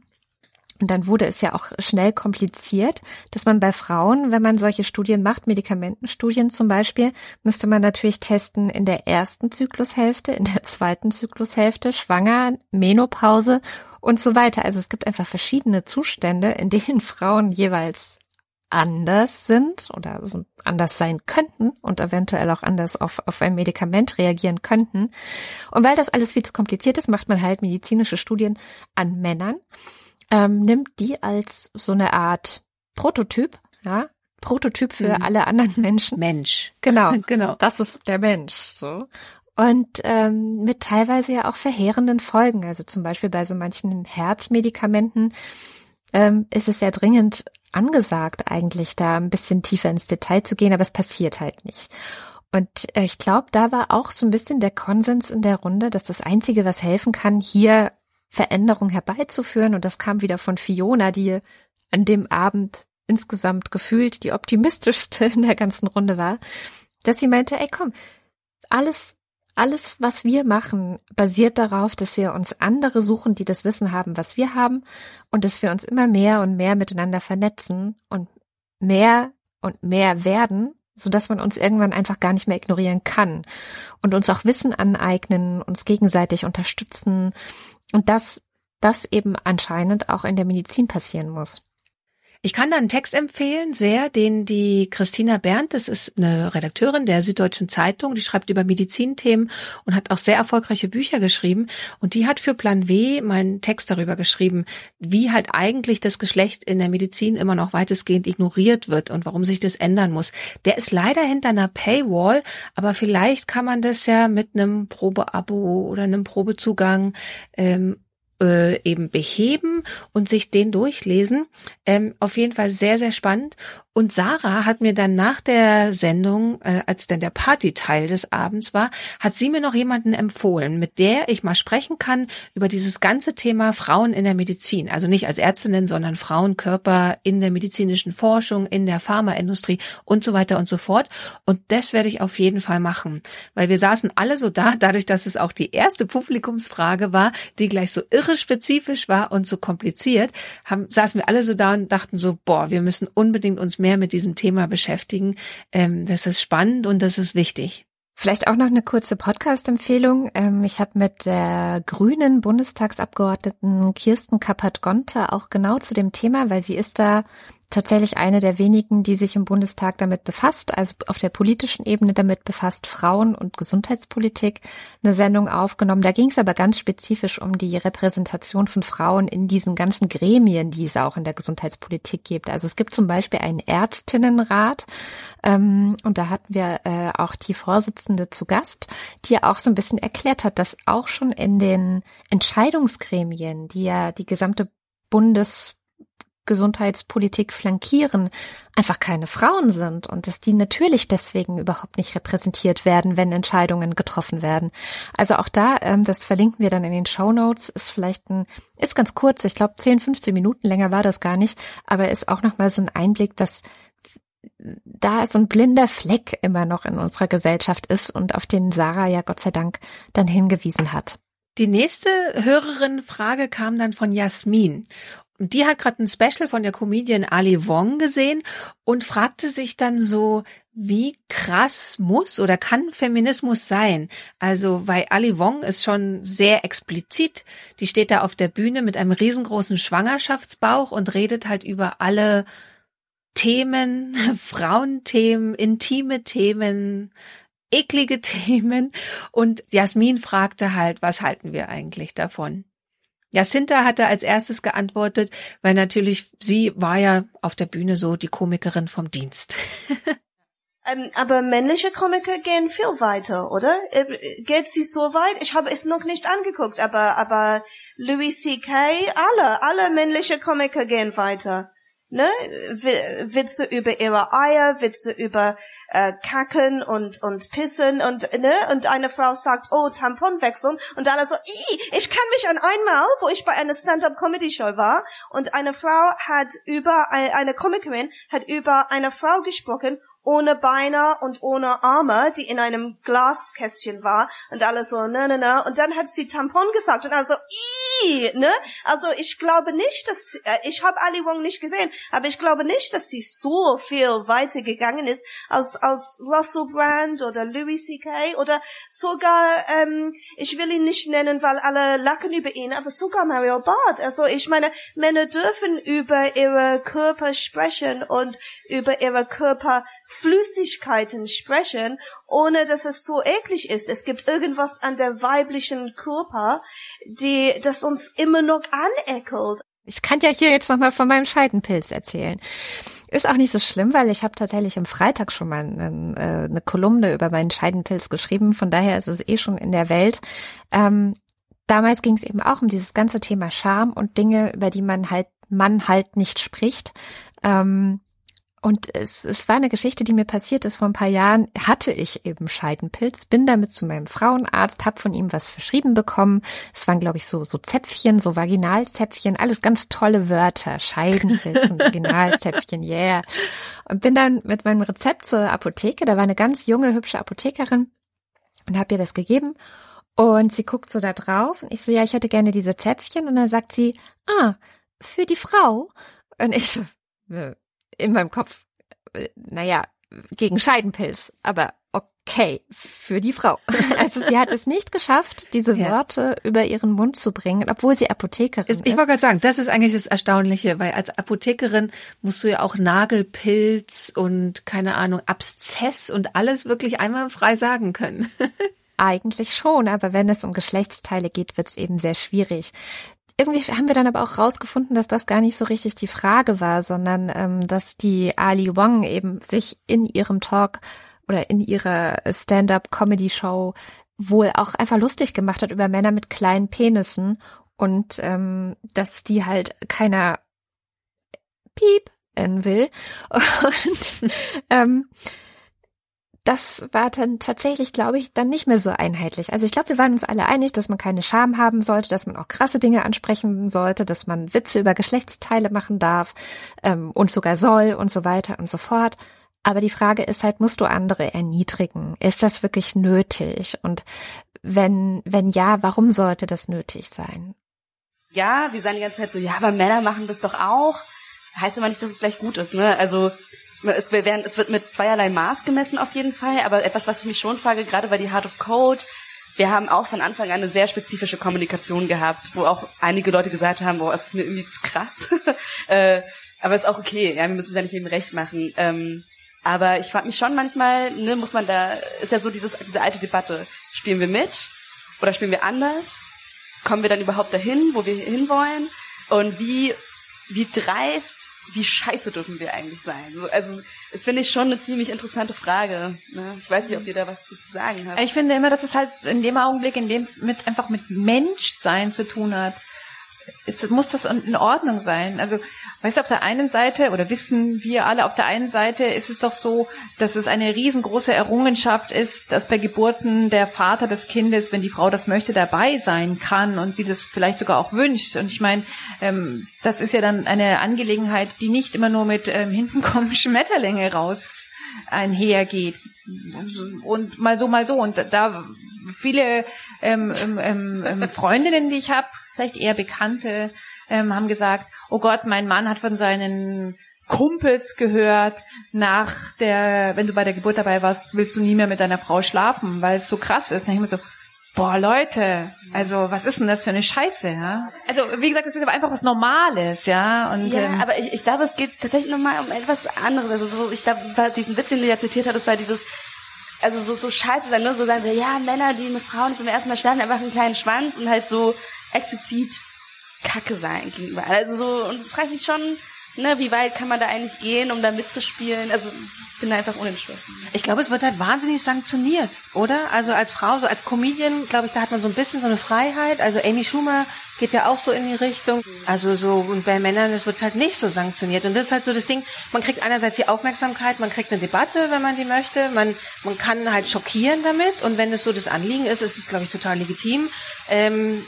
Speaker 2: und dann wurde es ja auch schnell kompliziert, dass man bei Frauen, wenn man solche Studien macht, Medikamentenstudien zum Beispiel, müsste man natürlich testen in der ersten Zyklushälfte, in der zweiten Zyklushälfte, schwanger, Menopause und so weiter. Also es gibt einfach verschiedene Zustände, in denen [LAUGHS] Frauen jeweils anders sind oder anders sein könnten und eventuell auch anders auf, auf ein Medikament reagieren könnten. Und weil das alles viel zu kompliziert ist, macht man halt medizinische Studien an Männern ähm, nimmt die als so eine Art Prototyp, ja, Prototyp für mhm. alle anderen Menschen.
Speaker 1: Mensch.
Speaker 2: Genau, [LAUGHS] genau. Das ist der Mensch, so. und ähm, mit teilweise ja auch verheerenden Folgen. Also zum Beispiel bei so manchen Herzmedikamenten ähm, ist es ja dringend angesagt, eigentlich da ein bisschen tiefer ins Detail zu gehen, aber es passiert halt nicht. Und äh, ich glaube, da war auch so ein bisschen der Konsens in der Runde, dass das Einzige, was helfen kann, hier Veränderung herbeizuführen, und das kam wieder von Fiona, die an dem Abend insgesamt gefühlt die optimistischste in der ganzen Runde war, dass sie meinte, ey komm, alles, alles, was wir machen, basiert darauf, dass wir uns andere suchen, die das Wissen haben, was wir haben, und dass wir uns immer mehr und mehr miteinander vernetzen und mehr und mehr werden, so dass man uns irgendwann einfach gar nicht mehr ignorieren kann und uns auch Wissen aneignen, uns gegenseitig unterstützen und dass das eben anscheinend auch in der Medizin passieren muss.
Speaker 1: Ich kann da einen Text empfehlen, sehr, den die Christina Berndt, das ist eine Redakteurin der Süddeutschen Zeitung, die schreibt über Medizinthemen und hat auch sehr erfolgreiche Bücher geschrieben. Und die hat für Plan W mal einen Text darüber geschrieben, wie halt eigentlich das Geschlecht in der Medizin immer noch weitestgehend ignoriert wird und warum sich das ändern muss. Der ist leider hinter einer Paywall, aber vielleicht kann man das ja mit einem Probeabo oder einem Probezugang ähm, äh, eben beheben und sich den durchlesen. Ähm, auf jeden Fall sehr, sehr spannend. Und Sarah hat mir dann nach der Sendung, äh, als dann der Partyteil des Abends war, hat sie mir noch jemanden empfohlen, mit der ich mal sprechen kann über dieses ganze Thema Frauen in der Medizin. Also nicht als Ärztinnen, sondern Frauenkörper in der medizinischen Forschung, in der Pharmaindustrie und so weiter und so fort. Und das werde ich auf jeden Fall machen, weil wir saßen alle so da, dadurch, dass es auch die erste Publikumsfrage war, die gleich so irre spezifisch war und so kompliziert, haben, saßen wir alle so da und dachten so, boah, wir müssen unbedingt uns mehr mit diesem Thema beschäftigen. Ähm, das ist spannend und das ist wichtig.
Speaker 2: Vielleicht auch noch eine kurze Podcast-Empfehlung. Ähm, ich habe mit der grünen Bundestagsabgeordneten Kirsten Kappert-Gonter auch genau zu dem Thema, weil sie ist da tatsächlich eine der wenigen, die sich im Bundestag damit befasst, also auf der politischen Ebene damit befasst, Frauen und Gesundheitspolitik, eine Sendung aufgenommen. Da ging es aber ganz spezifisch um die Repräsentation von Frauen in diesen ganzen Gremien, die es auch in der Gesundheitspolitik gibt. Also es gibt zum Beispiel einen Ärztinnenrat ähm, und da hatten wir äh, auch die Vorsitzende zu Gast, die auch so ein bisschen erklärt hat, dass auch schon in den Entscheidungsgremien, die ja die gesamte Bundes Gesundheitspolitik flankieren, einfach keine Frauen sind und dass die natürlich deswegen überhaupt nicht repräsentiert werden, wenn Entscheidungen getroffen werden. Also auch da, ähm, das verlinken wir dann in den Show Notes, ist vielleicht ein, ist ganz kurz, ich glaube 10, 15 Minuten länger war das gar nicht, aber ist auch nochmal so ein Einblick, dass da so ein blinder Fleck immer noch in unserer Gesellschaft ist und auf den Sarah ja Gott sei Dank dann hingewiesen hat.
Speaker 1: Die nächste Hörerin-Frage kam dann von Jasmin. Die hat gerade ein Special von der Comedian Ali Wong gesehen und fragte sich dann so, wie krass muss oder kann Feminismus sein? Also, weil Ali Wong ist schon sehr explizit. Die steht da auf der Bühne mit einem riesengroßen Schwangerschaftsbauch und redet halt über alle Themen, [LAUGHS] Frauenthemen, intime Themen, eklige Themen. Und Jasmin fragte halt, was halten wir eigentlich davon? Jacinta hatte als erstes geantwortet, weil natürlich sie war ja auf der Bühne so die Komikerin vom Dienst. [LAUGHS]
Speaker 4: ähm, aber männliche Komiker gehen viel weiter, oder? Äh, geht sie so weit? Ich habe es noch nicht angeguckt, aber aber Louis C.K. alle alle männliche Komiker gehen weiter. Ne? Witze über ihre Eier, Witze über äh, kacken und und pissen und ne und eine Frau sagt oh Tampon wechseln und alle so ich kann mich an einmal wo ich bei einer Stand-up Comedy Show war und eine Frau hat über eine, eine Comikerin hat über eine Frau gesprochen ohne Beine und ohne Arme, die in einem Glaskästchen war und alles so, ne, ne, ne. Und dann hat sie Tampon gesagt und also, ii, ne. Also ich glaube nicht, dass, äh, ich habe Ali Wong nicht gesehen, aber ich glaube nicht, dass sie so viel weiter gegangen ist als, als Russell Brand oder Louis C.K. oder sogar, ähm, ich will ihn nicht nennen, weil alle lachen über ihn, aber sogar Mario Barth. Also ich meine, Männer dürfen über ihre Körper sprechen und über ihre Körper Flüssigkeiten sprechen, ohne dass es so eklig ist. Es gibt irgendwas an der weiblichen Körper, die, das uns immer noch aneckelt.
Speaker 2: Ich kann ja hier jetzt nochmal von meinem Scheidenpilz erzählen. Ist auch nicht so schlimm, weil ich habe tatsächlich am Freitag schon mal eine, äh, eine Kolumne über meinen Scheidenpilz geschrieben. Von daher ist es eh schon in der Welt. Ähm, damals ging es eben auch um dieses ganze Thema Scham und Dinge, über die man halt man halt nicht spricht. Ähm, und es, es war eine Geschichte, die mir passiert ist vor ein paar Jahren. Hatte ich eben Scheidenpilz, bin damit zu meinem Frauenarzt, hab von ihm was verschrieben bekommen. Es waren, glaube ich, so, so Zäpfchen, so Vaginalzäpfchen, alles ganz tolle Wörter. Scheidenpilz und [LAUGHS] Vaginalzäpfchen, yeah. Und bin dann mit meinem Rezept zur Apotheke. Da war eine ganz junge, hübsche Apothekerin und hab ihr das gegeben. Und sie guckt so da drauf. Und ich so, ja, ich hätte gerne diese Zäpfchen. Und dann sagt sie, ah, für die Frau. Und ich so, in meinem Kopf, äh, naja, gegen Scheidenpilz, aber okay, für die Frau. [LAUGHS] Also sie hat es nicht geschafft, diese ja. Worte über ihren Mund zu bringen, obwohl sie Apothekerin ist.
Speaker 1: Ich wollte gerade sagen, das ist eigentlich das Erstaunliche, weil als Apothekerin musst du ja auch Nagelpilz und keine Ahnung, Abszess und alles wirklich einmal frei sagen können. [LAUGHS]
Speaker 2: Eigentlich schon, aber wenn es um Geschlechtsteile geht, wird es eben sehr schwierig irgendwie haben wir dann aber auch rausgefunden, dass das gar nicht so richtig die Frage war, sondern ähm, dass die Ali Wong eben sich in ihrem Talk oder in ihrer Stand-up-Comedy-Show wohl auch einfach lustig gemacht hat über Männer mit kleinen Penissen und ähm, dass die halt keiner Piep will. [LAUGHS] Und ähm, das war dann tatsächlich, glaube ich, dann nicht mehr so einheitlich. Also ich glaube, wir waren uns alle einig, dass man keine Scham haben sollte, dass man auch krasse Dinge ansprechen sollte, dass man Witze über Geschlechtsteile machen darf ähm, und sogar soll und so weiter und so fort. Aber die Frage ist halt, musst du andere erniedrigen? Ist das wirklich nötig? Und wenn, wenn ja, warum sollte das nötig sein?
Speaker 6: Ja, wir sagen die ganze Zeit so, ja, aber Männer machen das doch auch. Heißt immer nicht, dass es gleich gut ist, ne? Also es, werden, es wird mit zweierlei Maß gemessen auf jeden Fall, aber etwas, was ich mich schon frage, gerade bei die Heart of Code, wir haben auch von Anfang an eine sehr spezifische Kommunikation gehabt, wo auch einige Leute gesagt haben, boah, es ist mir irgendwie zu krass. [LAUGHS] äh, aber ist auch okay, ja, wir müssen es ja nicht eben recht machen. Ähm, aber ich frage mich schon manchmal, ne, muss man da, ist ja so dieses, diese alte Debatte, spielen wir mit oder spielen wir anders? Kommen wir dann überhaupt dahin, wo wir hinwollen? Und wie, wie dreist wie scheiße dürfen wir eigentlich sein? Also, das finde ich schon eine ziemlich interessante Frage. Ne? Ich weiß nicht, ob ihr da was zu sagen habt.
Speaker 5: Ich finde immer, dass es halt in dem Augenblick, in dem es mit, einfach mit Menschsein zu tun hat, ist, muss das in Ordnung sein. Also Weißt du, auf der einen Seite, oder wissen wir alle, auf der einen Seite ist es doch so, dass es eine riesengroße Errungenschaft ist, dass bei Geburten der Vater des Kindes, wenn die Frau das möchte, dabei sein kann und sie das vielleicht sogar auch wünscht. Und ich meine, ähm, das ist ja dann eine Angelegenheit, die nicht immer nur mit ähm, hinten kommen Schmetterlinge raus einhergeht. Und mal so, mal so. Und da viele ähm, ähm, ähm, Freundinnen, die ich habe, vielleicht eher Bekannte, ähm, haben gesagt, oh Gott, mein Mann hat von seinen Kumpels gehört, nach der, wenn du bei der Geburt dabei warst, willst du nie mehr mit deiner Frau schlafen, weil es so krass ist. Und ich mir so, boah, Leute, also was ist denn das für eine Scheiße, ja? Also wie gesagt, es ist aber einfach was Normales, ja. Und,
Speaker 6: ja, ähm, aber ich, ich glaube, es geht tatsächlich nochmal um etwas anderes. Also so, ich glaube, diesen Witz, den du ja zitiert hattest, war dieses, also so, so scheiße sein, ne? So sagen wir, ja, Männer, die mit Frauen beim ersten Mal schlafen, einfach einen kleinen Schwanz und halt so explizit Kacke sein gegenüber. Also so, und das frage ich mich schon, ne, wie weit kann man da eigentlich gehen, um da mitzuspielen? Also ich bin da einfach unentschlossen.
Speaker 1: Ich glaube, es wird halt wahnsinnig sanktioniert, oder? Also als Frau, so als Comedian, glaube ich, da hat man so ein bisschen so eine Freiheit. Also Amy Schumer geht ja auch so in die Richtung. Also so, und bei Männern, das wird halt nicht so sanktioniert. Und das ist halt so das Ding, man kriegt einerseits die Aufmerksamkeit, man kriegt eine Debatte, wenn man die möchte, man, man kann halt schockieren damit. Und wenn es so das Anliegen ist, ist es, glaube ich, total legitim. Ähm,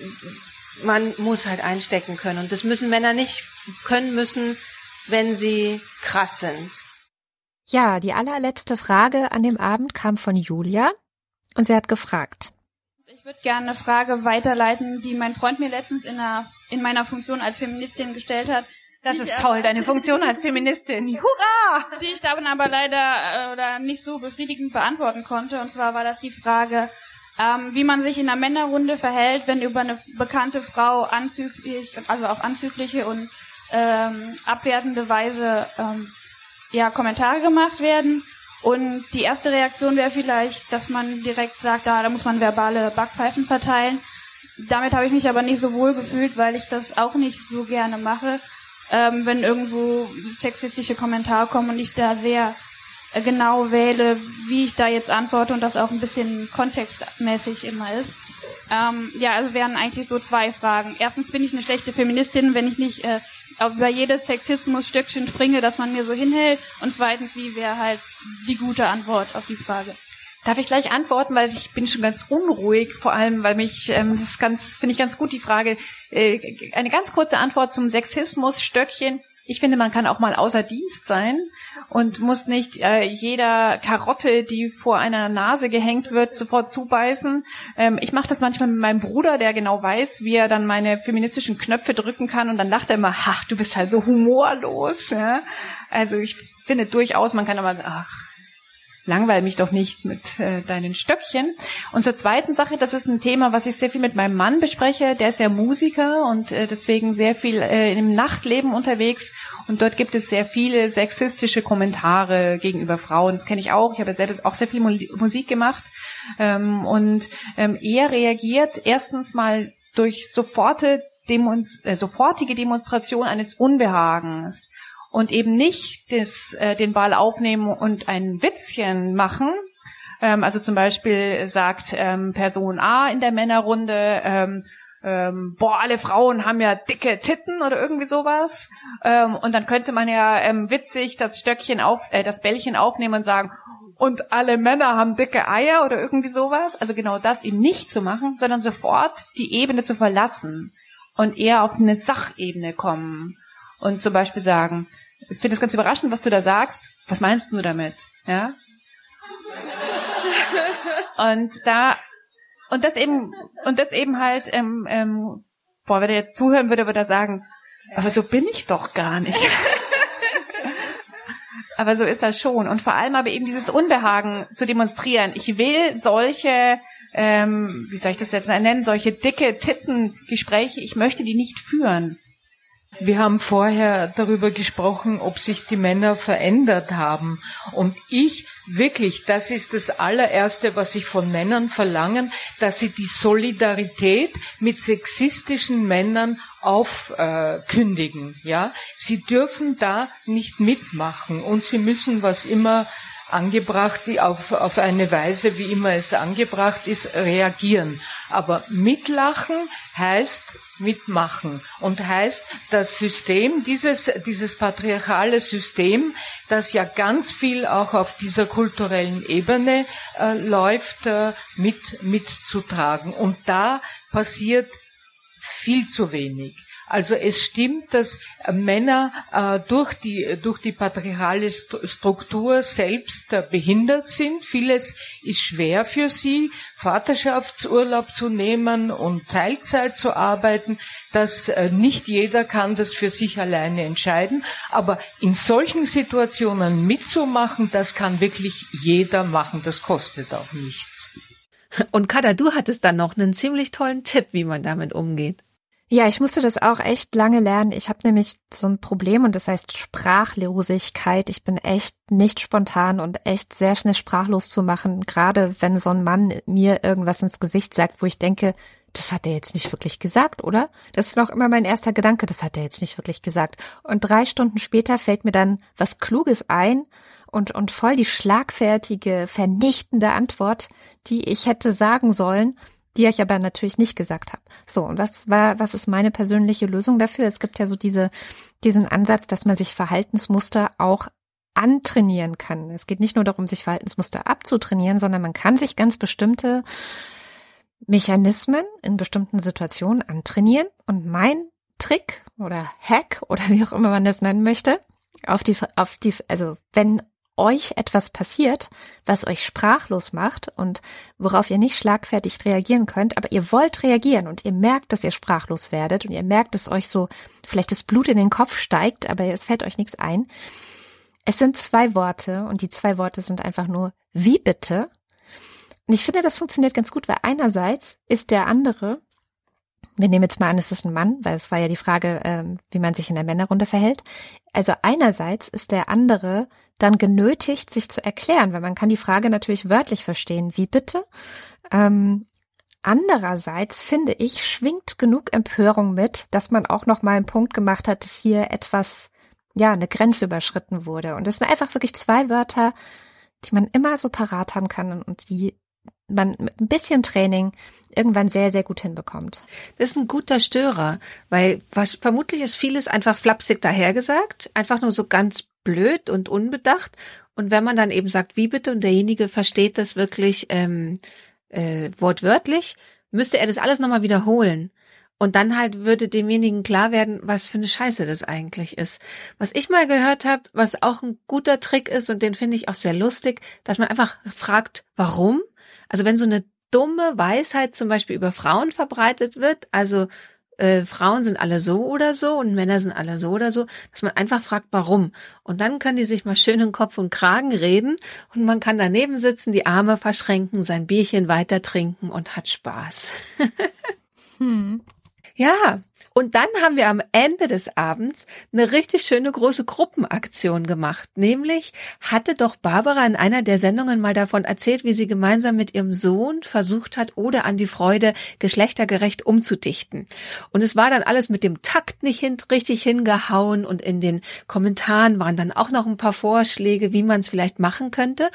Speaker 1: man muss halt einstecken können. Und das müssen Männer nicht können müssen, wenn sie krass sind.
Speaker 2: Ja, die allerletzte Frage an dem Abend kam von Julia und sie hat gefragt.
Speaker 7: Ich würde gerne eine Frage weiterleiten, die mein Freund mir letztens in, einer, in meiner Funktion als Feministin gestellt hat.
Speaker 5: Das ist toll, deine Funktion als Feministin. Hurra!
Speaker 7: Die ich dann aber leider äh, oder nicht so befriedigend beantworten konnte. Und zwar war das die Frage, ähm, wie man sich in einer Männerrunde verhält, wenn über eine bekannte Frau anzüglich, also auf anzügliche und ähm, abwertende Weise ähm, ja Kommentare gemacht werden. Und die erste Reaktion wäre vielleicht, dass man direkt sagt, ah, da muss man verbale Backpfeifen verteilen. Damit habe ich mich aber nicht so wohl gefühlt, weil ich das auch nicht so gerne mache. ähm, wenn irgendwo sexistische Kommentare kommen und ich da sehr genau wähle, wie ich da jetzt antworte und das auch ein bisschen kontextmäßig immer ist. Ähm, ja, also wären eigentlich so zwei Fragen. Erstens bin ich eine schlechte Feministin, wenn ich nicht äh, über jedes Sexismus-Stückchen springe, das man mir so hinhält. Und zweitens, wie wäre halt die gute Antwort auf die Frage?
Speaker 5: Darf ich gleich antworten, weil ich bin schon ganz unruhig, vor allem, weil mich, ähm, das ist ganz, finde ich ganz gut die Frage. Äh, eine ganz kurze Antwort zum Sexismus, Stöckchen. Ich finde, man kann auch mal außer Dienst sein und muss nicht äh, jeder Karotte, die vor einer Nase gehängt wird, sofort zubeißen. Ähm, ich mache das manchmal mit meinem Bruder, der genau weiß, wie er dann meine feministischen Knöpfe drücken kann und dann lacht er immer, ach, du bist halt so humorlos. Ja? Also ich finde durchaus, man kann aber sagen, ach, langweil mich doch nicht mit äh, deinen Stöckchen. Und zur zweiten Sache, das ist ein Thema, was ich sehr viel mit meinem Mann bespreche. Der ist ja Musiker und äh, deswegen sehr viel äh, im Nachtleben unterwegs. Und dort gibt es sehr viele sexistische Kommentare gegenüber Frauen. Das kenne ich auch. Ich habe selbst auch sehr viel Musik gemacht. Ähm, und ähm, er reagiert erstens mal durch äh, sofortige Demonstration eines Unbehagens und eben nicht das, äh, den Ball aufnehmen und ein Witzchen machen. Ähm, also zum Beispiel sagt ähm, Person A in der Männerrunde, ähm, ähm, boah, alle Frauen haben ja dicke Titten oder irgendwie sowas. Ähm, und dann könnte man ja ähm, witzig das Stöckchen auf, äh, das Bällchen aufnehmen und sagen, und alle Männer haben dicke Eier oder irgendwie sowas. Also genau das eben nicht zu machen, sondern sofort die Ebene zu verlassen und eher auf eine Sachebene kommen und zum Beispiel sagen, ich finde es ganz überraschend, was du da sagst. Was meinst du damit? Ja? Und da und das eben und das eben halt, ähm, ähm, boah, wenn er jetzt zuhören würde, würde er sagen, aber so bin ich doch gar nicht. [LAUGHS] aber so ist das schon. Und vor allem aber eben dieses Unbehagen zu demonstrieren. Ich will solche, ähm, wie soll ich das jetzt nennen, solche dicke Tittengespräche, ich möchte die nicht führen.
Speaker 3: Wir haben vorher darüber gesprochen, ob sich die Männer verändert haben. Und ich wirklich, das ist das allererste, was ich von Männern verlangen, dass sie die Solidarität mit sexistischen Männern aufkündigen. Äh, ja, sie dürfen da nicht mitmachen und sie müssen, was immer angebracht, auf, auf eine Weise, wie immer es angebracht ist, reagieren. Aber mitlachen heißt mitmachen und heißt das System, dieses, dieses patriarchale System, das ja ganz viel auch auf dieser kulturellen Ebene äh, läuft, äh, mit, mitzutragen. Und da passiert viel zu wenig. Also es stimmt, dass äh, Männer äh, durch die durch die patriarchale Struktur selbst äh, behindert sind. Vieles ist schwer für sie, Vaterschaftsurlaub zu nehmen und Teilzeit zu arbeiten. Das äh, nicht jeder kann das für sich alleine entscheiden, aber in solchen Situationen mitzumachen, das kann wirklich jeder machen. Das kostet auch nichts.
Speaker 1: Und Kada, du hattest dann noch einen ziemlich tollen Tipp, wie man damit umgeht.
Speaker 2: Ja, ich musste das auch echt lange lernen. Ich habe nämlich so ein Problem und das heißt Sprachlosigkeit. Ich bin echt nicht spontan und echt sehr schnell sprachlos zu machen, gerade wenn so ein Mann mir irgendwas ins Gesicht sagt, wo ich denke, das hat er jetzt nicht wirklich gesagt, oder? Das ist noch immer mein erster Gedanke, das hat er jetzt nicht wirklich gesagt. Und drei Stunden später fällt mir dann was Kluges ein und, und voll die schlagfertige, vernichtende Antwort, die ich hätte sagen sollen die ich aber natürlich nicht gesagt habe. So, und was war, was ist meine persönliche Lösung dafür? Es gibt ja so diese, diesen Ansatz, dass man sich Verhaltensmuster auch antrainieren kann. Es geht nicht nur darum, sich Verhaltensmuster abzutrainieren, sondern man kann sich ganz bestimmte Mechanismen in bestimmten Situationen antrainieren. Und mein Trick oder Hack oder [LAUGHS] wie auch immer man das nennen möchte, auf die, auf die, also wenn euch etwas passiert, was euch sprachlos macht und worauf ihr nicht schlagfertig reagieren könnt, aber ihr wollt reagieren und ihr merkt, dass ihr sprachlos werdet und ihr merkt, dass euch so vielleicht das Blut in den Kopf steigt, aber es fällt euch nichts ein. Es sind zwei Worte und die zwei Worte sind einfach nur wie bitte. Und ich finde, das funktioniert ganz gut, weil einerseits ist der andere wir nehmen jetzt mal an, es ist ein Mann, weil es war ja die Frage, ähm, wie man sich in der Männerrunde verhält. Also einerseits ist der andere dann genötigt, sich zu erklären, weil man kann die Frage natürlich wörtlich verstehen. Wie bitte? Ähm, Andererseits finde ich, schwingt genug Empörung mit, dass man auch noch mal einen Punkt gemacht hat, dass hier etwas, ja, eine Grenze überschritten wurde. Und das sind einfach wirklich zwei Wörter, die man immer so parat haben kann und die man mit ein bisschen Training irgendwann sehr, sehr gut hinbekommt.
Speaker 1: Das ist ein guter Störer, weil was, vermutlich ist vieles einfach flapsig dahergesagt, einfach nur so ganz blöd und unbedacht. Und wenn man dann eben sagt, wie bitte, und derjenige versteht das wirklich ähm, äh, wortwörtlich, müsste er das alles nochmal wiederholen. Und dann halt würde demjenigen klar werden, was für eine Scheiße das eigentlich ist. Was ich mal gehört habe, was auch ein guter Trick ist und den finde ich auch sehr lustig, dass man einfach fragt, warum? Also wenn so eine dumme Weisheit zum Beispiel über Frauen verbreitet wird, also äh, Frauen sind alle so oder so und Männer sind alle so oder so, dass man einfach fragt, warum. Und dann können die sich mal schön in Kopf und Kragen reden und man kann daneben sitzen, die Arme verschränken, sein Bierchen weiter trinken und hat Spaß. [LAUGHS] hm. Ja, und dann haben wir am Ende des Abends eine richtig schöne große Gruppenaktion gemacht. Nämlich hatte doch Barbara in einer der Sendungen mal davon erzählt, wie sie gemeinsam mit ihrem Sohn versucht hat, oder an die Freude geschlechtergerecht umzudichten. Und es war dann alles mit dem Takt nicht hin, richtig hingehauen und in den Kommentaren waren dann auch noch ein paar Vorschläge, wie man es vielleicht machen könnte.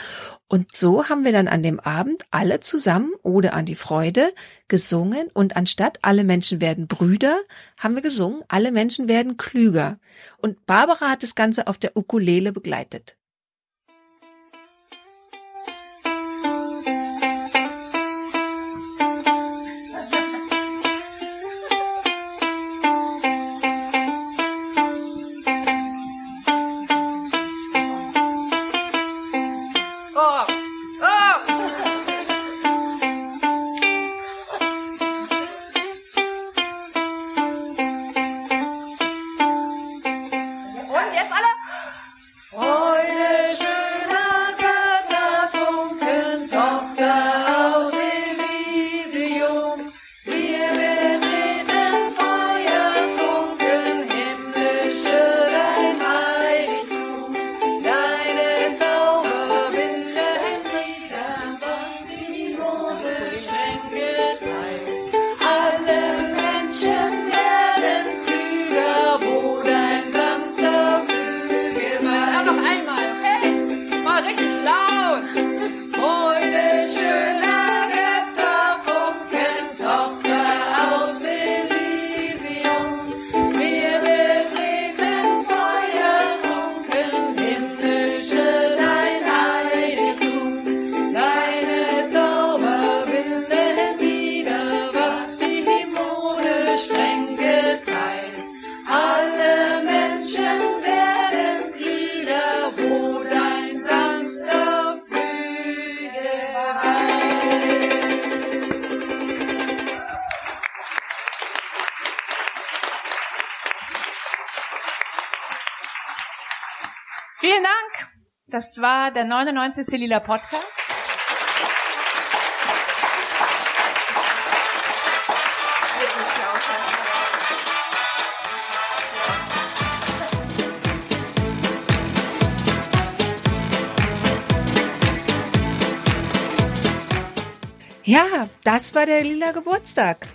Speaker 1: Und so haben wir dann an dem Abend alle zusammen oder an die Freude gesungen und anstatt alle Menschen werden Brüder, haben wir gesungen, alle Menschen werden klüger. Und Barbara hat das Ganze auf der Ukulele begleitet.
Speaker 5: Das war der 99. Lila Podcast.
Speaker 1: Ja, das war der lila Geburtstag.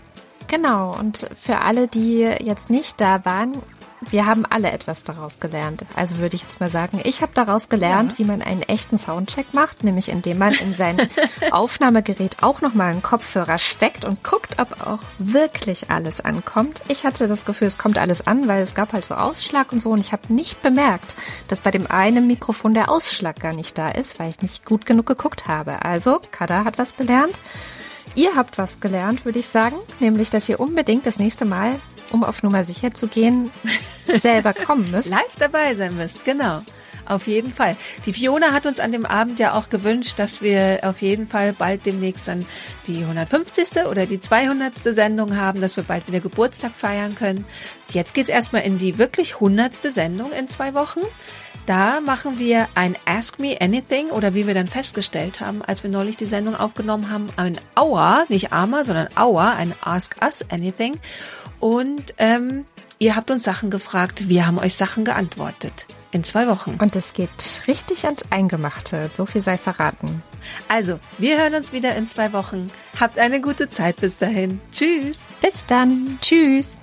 Speaker 2: Genau, und für alle, die jetzt nicht da waren, wir haben alle etwas daraus gelernt. Also würde ich jetzt mal sagen, ich habe daraus gelernt, ja. wie man einen echten Soundcheck macht, nämlich indem man in sein [LAUGHS] Aufnahmegerät auch nochmal einen Kopfhörer steckt und guckt, ob auch wirklich alles ankommt. Ich hatte das Gefühl, es kommt alles an, weil es gab halt so Ausschlag und so und ich habe nicht bemerkt, dass bei dem einen Mikrofon der Ausschlag gar nicht da ist, weil ich nicht gut genug geguckt habe. Also, Kada hat was gelernt. Ihr habt was gelernt, würde ich sagen, nämlich, dass ihr unbedingt das nächste Mal um auf Nummer sicher zu gehen, selber kommen [LAUGHS] müsst.
Speaker 1: Live dabei sein müsst, genau. Auf jeden Fall. Die Fiona hat uns an dem Abend ja auch gewünscht, dass wir auf jeden Fall bald demnächst dann die 150. oder die 200. Sendung haben, dass wir bald wieder Geburtstag feiern können. Jetzt geht's erstmal in die wirklich 100. Sendung in zwei Wochen. Da machen wir ein Ask Me Anything oder wie wir dann festgestellt haben, als wir neulich die Sendung aufgenommen haben, ein Hour, nicht Armer, sondern Hour, ein Ask Us Anything. Und ähm, ihr habt uns Sachen gefragt, wir haben euch Sachen geantwortet. in zwei Wochen.
Speaker 2: Und es geht richtig ans Eingemachte. So viel sei verraten.
Speaker 1: Also, wir hören uns wieder in zwei Wochen. Habt eine gute Zeit bis dahin. Tschüss.
Speaker 2: Bis dann. Tschüss.